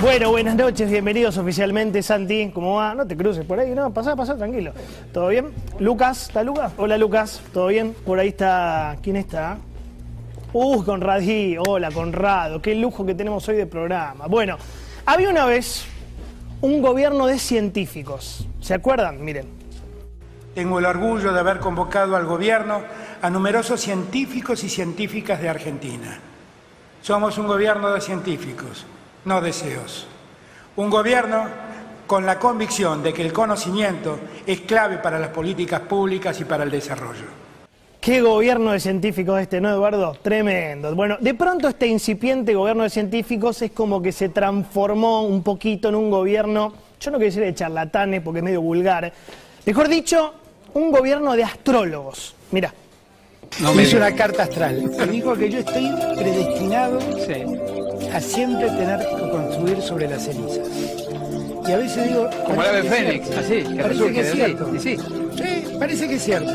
Bueno, buenas noches, bienvenidos oficialmente, Santi. ¿Cómo va? No te cruces por ahí, no, pasá, pasá, tranquilo. ¿Todo bien? Lucas, ¿está Lucas? Hola Lucas, ¿todo bien? Por ahí está. ¿Quién está? Uh, Conradí, hola Conrado, qué lujo que tenemos hoy de programa. Bueno, había una vez un gobierno de científicos. ¿Se acuerdan? Miren. Tengo el orgullo de haber convocado al gobierno a numerosos científicos y científicas de Argentina. Somos un gobierno de científicos no deseos. Un gobierno con la convicción de que el conocimiento es clave para las políticas públicas y para el desarrollo. Qué gobierno de científicos este, ¿no, Eduardo? Tremendo. Bueno, de pronto este incipiente gobierno de científicos es como que se transformó un poquito en un gobierno, yo no quiero decir de charlatanes porque es medio vulgar, mejor dicho, un gobierno de astrólogos. Mira. No me hizo una carta astral y dijo que yo estoy predestinado a siempre tener que construir sobre las cenizas. Y a veces digo... Como la de Fénix, así, que parece que es cierto. Sí, sí, parece que es cierto.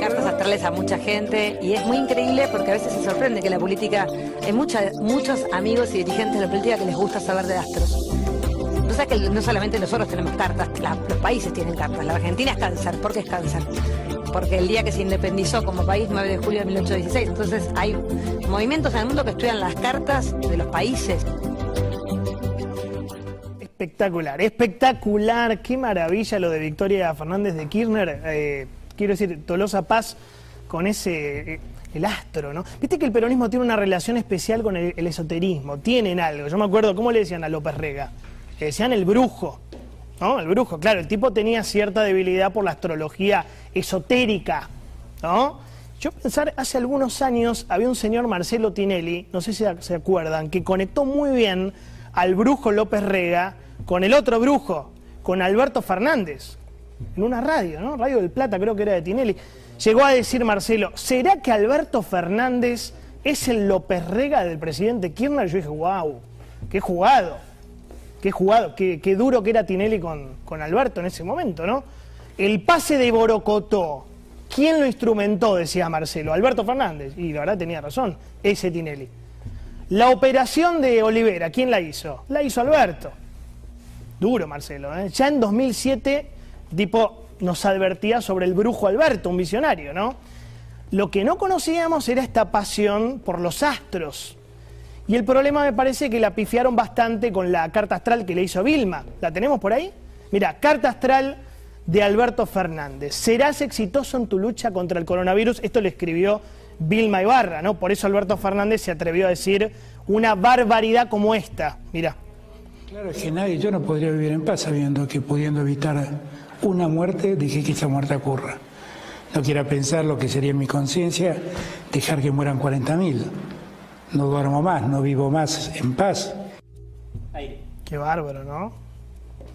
Cartas astrales a mucha gente y es muy increíble porque a veces se sorprende que la política, hay mucha, muchos amigos y dirigentes de la política que les gusta saber de astros. O sea que no solamente nosotros tenemos cartas, los países tienen cartas. La Argentina es cáncer. ¿Por qué es cáncer? Porque el día que se independizó como país, 9 de julio de 1816, entonces hay movimientos en el mundo que estudian las cartas de los países. Espectacular, espectacular, qué maravilla lo de Victoria Fernández de Kirchner. Eh, quiero decir, Tolosa Paz con ese, eh, el astro, ¿no? Viste que el peronismo tiene una relación especial con el, el esoterismo, tienen algo. Yo me acuerdo, ¿cómo le decían a López Rega? Le decían el brujo. ¿No? El brujo, claro, el tipo tenía cierta debilidad por la astrología esotérica, ¿no? Yo pensar, hace algunos años había un señor Marcelo Tinelli, no sé si se acuerdan, que conectó muy bien al brujo López Rega con el otro brujo, con Alberto Fernández, en una radio, ¿no? Radio del Plata creo que era de Tinelli. Llegó a decir Marcelo, ¿será que Alberto Fernández es el López Rega del presidente Kirchner? Yo dije, wow, qué jugado qué jugado, qué, duro que era Tinelli con, con, Alberto en ese momento, ¿no? El pase de Borocotó, ¿quién lo instrumentó? Decía Marcelo, Alberto Fernández, y la verdad tenía razón, ese Tinelli. La operación de Olivera, ¿quién la hizo? La hizo Alberto. Duro, Marcelo. ¿eh? Ya en 2007, tipo, nos advertía sobre el brujo Alberto, un visionario, ¿no? Lo que no conocíamos era esta pasión por los astros, y el problema me parece que la pifiaron bastante con la carta astral que le hizo Vilma. ¿La tenemos por ahí? Mira, carta astral de Alberto Fernández. ¿Serás exitoso en tu lucha contra el coronavirus? Esto le escribió Vilma Ibarra, ¿no? Por eso Alberto Fernández se atrevió a decir una barbaridad como esta. Mira. Claro, es que nadie, yo no podría vivir en paz sabiendo que pudiendo evitar una muerte, dije que esa muerte ocurra. No quiera pensar lo que sería mi conciencia dejar que mueran 40.000 no duermo más, no vivo más en paz. Qué bárbaro, ¿no?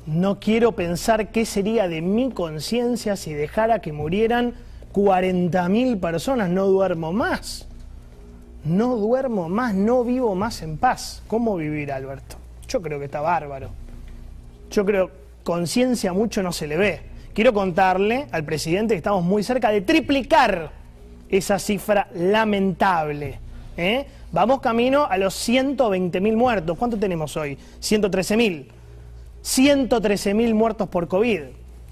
No quiero pensar qué sería de mi conciencia si dejara que murieran 40.000 personas. No duermo más. No duermo más, no vivo más en paz. ¿Cómo vivir, Alberto? Yo creo que está bárbaro. Yo creo conciencia mucho no se le ve. Quiero contarle al presidente que estamos muy cerca de triplicar esa cifra lamentable. ¿Eh? Vamos camino a los 120.000 muertos. ¿Cuánto tenemos hoy? 113.000. 113.000 muertos por COVID.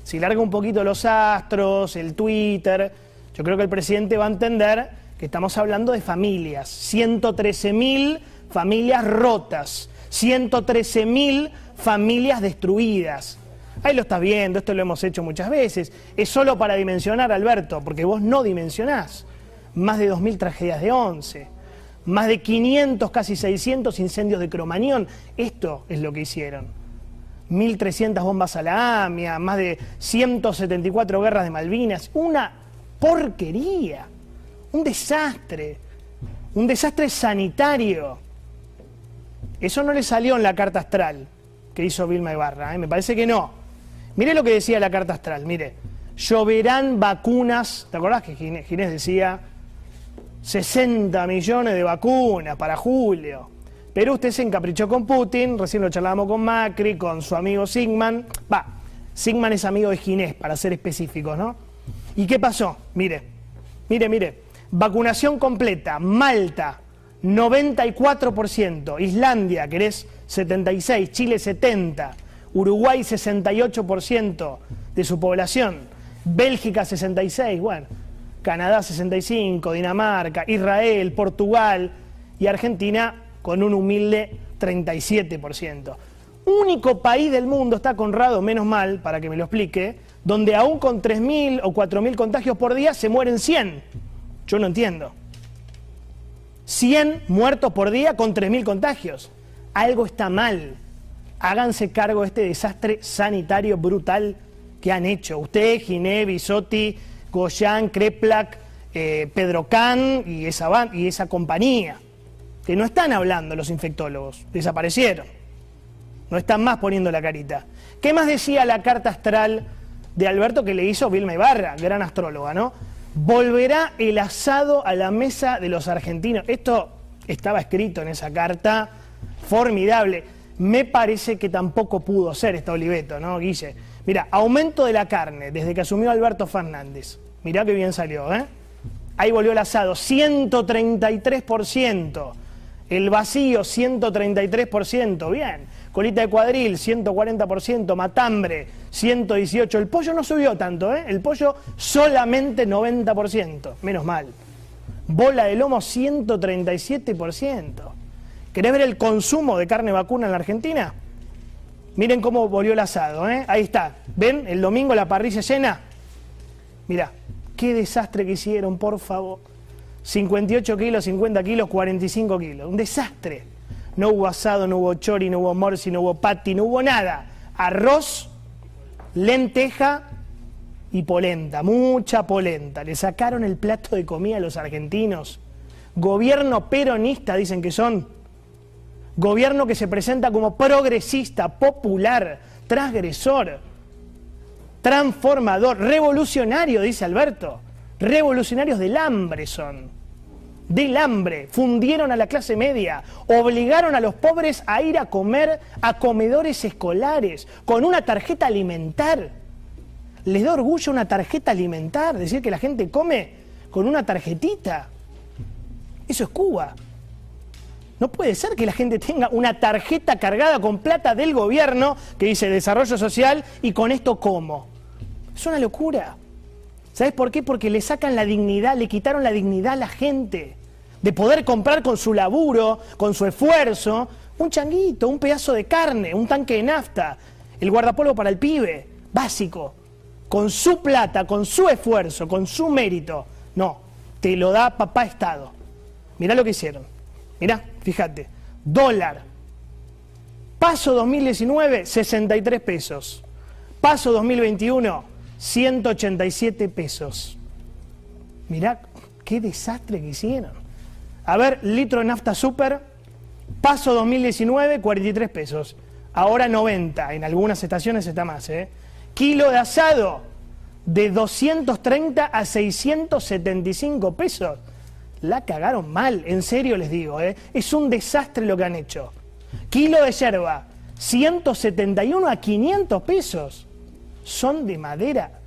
Si larga un poquito los astros, el Twitter, yo creo que el presidente va a entender que estamos hablando de familias. 113.000 familias rotas. 113.000 familias destruidas. Ahí lo estás viendo, esto lo hemos hecho muchas veces. Es solo para dimensionar, Alberto, porque vos no dimensionás. Más de 2.000 tragedias de 11 más de 500, casi 600 incendios de cromañón. Esto es lo que hicieron. 1.300 bombas a la AMIA, más de 174 guerras de Malvinas. Una porquería, un desastre, un desastre sanitario. Eso no le salió en la carta astral que hizo Vilma Ibarra, ¿eh? me parece que no. Mire lo que decía la carta astral, mire. lloverán vacunas. ¿Te acordás que Ginés, decía 60 millones de vacunas para julio? Pero usted se encaprichó con Putin, recién lo charlábamos con Macri, con su amigo Sigman. Va, Sigman es amigo de Ginés, para ser específicos, ¿no? ¿Y qué pasó? Mire, mire, mire. Vacunación completa, Malta, 94%, Islandia, querés 76%, Chile 70%, Uruguay 68% de su población, Bélgica 66%, bueno, Canadá 65%, Dinamarca, Israel, Portugal y Argentina con un humilde 37%. Único país del mundo, está Conrado, menos mal, para que me lo explique, donde aún con 3.000 o 4.000 contagios por día se mueren 100. Yo no entiendo. 100 muertos por día con 3.000 contagios. Algo está mal. Háganse cargo de este desastre sanitario brutal que han hecho. Usted, Giné, Bisotti, Goyan, Kreplak, eh, Pedro Can y esa, y esa compañía. Que no están hablando los infectólogos. Desaparecieron. No están más poniendo la carita. ¿Qué más decía la carta astral de Alberto que le hizo Vilma Ibarra, gran astróloga, ¿no? Volverá el asado a la mesa de los argentinos. Esto estaba escrito en esa carta, formidable. Me parece que tampoco pudo ser esta Oliveto, ¿no, Guille? Mira, aumento de la carne desde que asumió Alberto Fernández. Mirá qué bien salió, ¿eh? Ahí volvió el asado, 133%. El vacío, 133%. Bien. Colita de cuadril, 140%. Matambre, 118%. El pollo no subió tanto, ¿eh? El pollo solamente 90%. Menos mal. Bola de lomo, 137%. ¿Querés ver el consumo de carne vacuna en la Argentina? Miren cómo volvió el asado, ¿eh? Ahí está. ¿Ven? El domingo la parrilla llena. Mirá, qué desastre que hicieron, por favor. 58 kilos, 50 kilos, 45 kilos. Un desastre. No hubo asado, no hubo chori, no hubo morsi, no hubo pati, no hubo nada. Arroz, lenteja y polenta, mucha polenta. Le sacaron el plato de comida a los argentinos. Gobierno peronista, dicen que son. Gobierno que se presenta como progresista, popular, transgresor, transformador, revolucionario, dice Alberto. Revolucionarios del hambre son. Del hambre. Fundieron a la clase media. Obligaron a los pobres a ir a comer a comedores escolares con una tarjeta alimentar. Les da orgullo una tarjeta alimentar. Decir que la gente come con una tarjetita. Eso es Cuba. No puede ser que la gente tenga una tarjeta cargada con plata del gobierno que dice desarrollo social y con esto como. Es una locura. ¿Sabes por qué? Porque le sacan la dignidad, le quitaron la dignidad a la gente de poder comprar con su laburo, con su esfuerzo, un changuito, un pedazo de carne, un tanque de nafta, el guardapolvo para el pibe, básico, con su plata, con su esfuerzo, con su mérito. No, te lo da papá Estado. Mirá lo que hicieron. Mirá, fíjate, dólar. Paso 2019, 63 pesos. Paso 2021, 187 pesos. Mirá qué desastre que hicieron. A ver, litro de nafta super, paso 2019, 43 pesos. Ahora 90, en algunas estaciones está más. ¿eh? Kilo de asado, de 230 a 675 pesos. La cagaron mal, en serio les digo. ¿eh? Es un desastre lo que han hecho. Kilo de yerba, 171 a 500 pesos son de madera.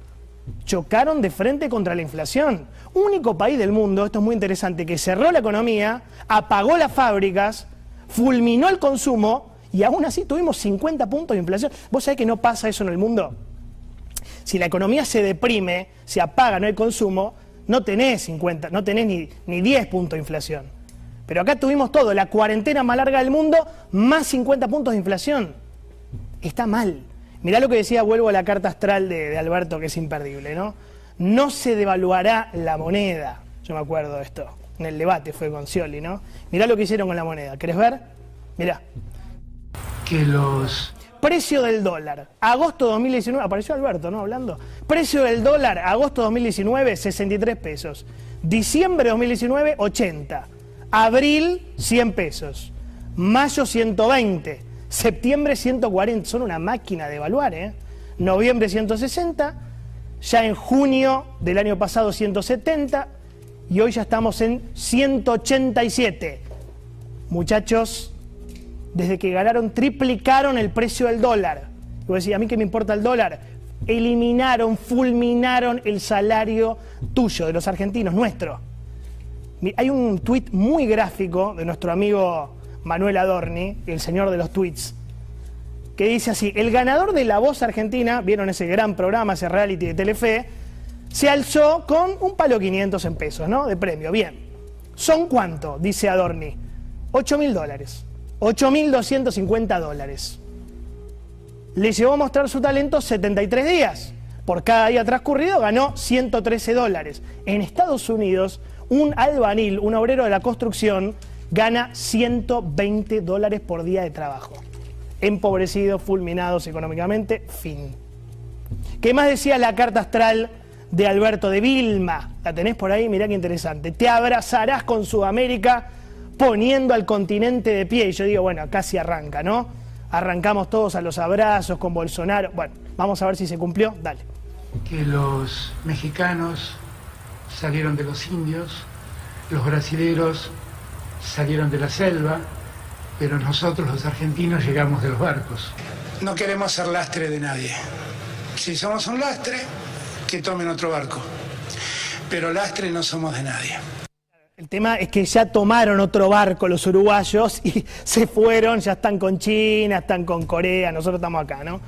Chocaron de frente contra la inflación. Único país del mundo, esto es muy interesante, que cerró la economía, apagó las fábricas, fulminó el consumo y aún así tuvimos 50 puntos de inflación. ¿Vos sabés que no pasa eso en el mundo? Si la economía se deprime, se apaga, no hay consumo, no tenés 50, no tenés ni, ni 10 puntos de inflación. Pero acá tuvimos todo, la cuarentena más larga del mundo, más 50 puntos de inflación. Está mal. Mirá lo que decía, vuelvo a la carta astral de, Alberto, que es imperdible, ¿no? No se devaluará la moneda. Yo me acuerdo de esto. En el debate fue con Scioli, ¿no? Mirá lo que hicieron con la moneda. ¿Querés ver? Mirá. Que los Precio del dólar, agosto 2019, apareció Alberto, ¿no? Hablando. Precio del dólar, agosto 2019, 63 pesos. Diciembre 2019, 80. Abril, 100 pesos. Mayo, 120. Septiembre 140, son una máquina de evaluar, ¿eh? Noviembre 160, ya en junio del año pasado 170 y hoy ya estamos en 187. Muchachos, desde que ganaron triplicaron el precio del dólar. Y vos decís, ¿a mí qué me importa el dólar? Eliminaron, fulminaron el salario tuyo, de los argentinos, nuestro. Hay un tuit muy gráfico de nuestro amigo Manuel Adorni, el señor de los tweets, que dice así, el ganador de La Voz Argentina, vieron ese gran programa, ese reality de Telefe, se alzó con un palo 500 en pesos, ¿no? De premio, bien. ¿Son cuánto? Dice Adorni. 8 mil dólares. 8 mil 250 dólares. Le llevó a mostrar su talento 73 días. Por cada día transcurrido ganó 113 dólares. En Estados Unidos, un albanil, un obrero de la construcción, gana 120 dólares por día de trabajo empobrecidos, fulminados económicamente, fin. ¿Qué más decía la carta astral de Alberto de Vilma? ¿La tenés por ahí? Mirá qué interesante. Te abrazarás con Sudamérica poniendo al continente de pie. Y yo digo, bueno, casi arranca, ¿no? Arrancamos todos a los abrazos con Bolsonaro. Bueno, vamos a ver si se cumplió. Dale. Que los mexicanos salieron de los indios, los brasileros salieron de la selva, pero nosotros los argentinos llegamos de los barcos. No queremos ser lastre de nadie. Si somos un lastre, que tomen otro barco. Pero lastre no somos de nadie. El tema es que ya tomaron otro barco los uruguayos y se fueron, ya están con China, están con Corea, nosotros estamos acá, ¿no?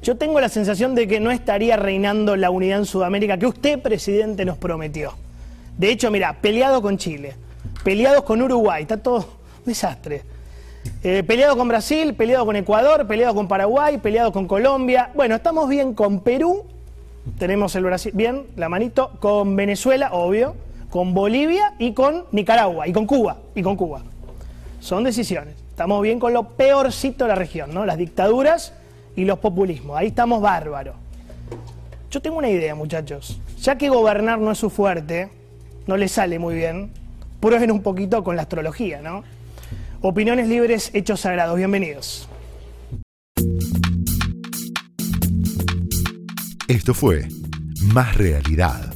Yo tengo la sensación de que no estaría reinando la unidad en Sudamérica que usted, presidente, nos prometió. De hecho, mira, peleado con Chile, peleados con Uruguay, está todo un desastre. Eh, peleado con Brasil, peleado con Ecuador, peleado con Paraguay, peleado con Colombia. Bueno, estamos bien con Perú, tenemos el Brasil, bien, la manito, con Venezuela, obvio, con Bolivia y con Nicaragua, y con Cuba, y con Cuba. Son decisiones. Estamos bien con lo peorcito de la región, ¿no? Las dictaduras y los populismos. Ahí estamos bárbaros. Yo tengo una idea, muchachos. Ya que gobernar no es su fuerte, no le sale muy bien, prueben un poquito con la astrología, ¿no? Opiniones libres, hechos sagrados. Bienvenidos. Esto fue Más Realidad,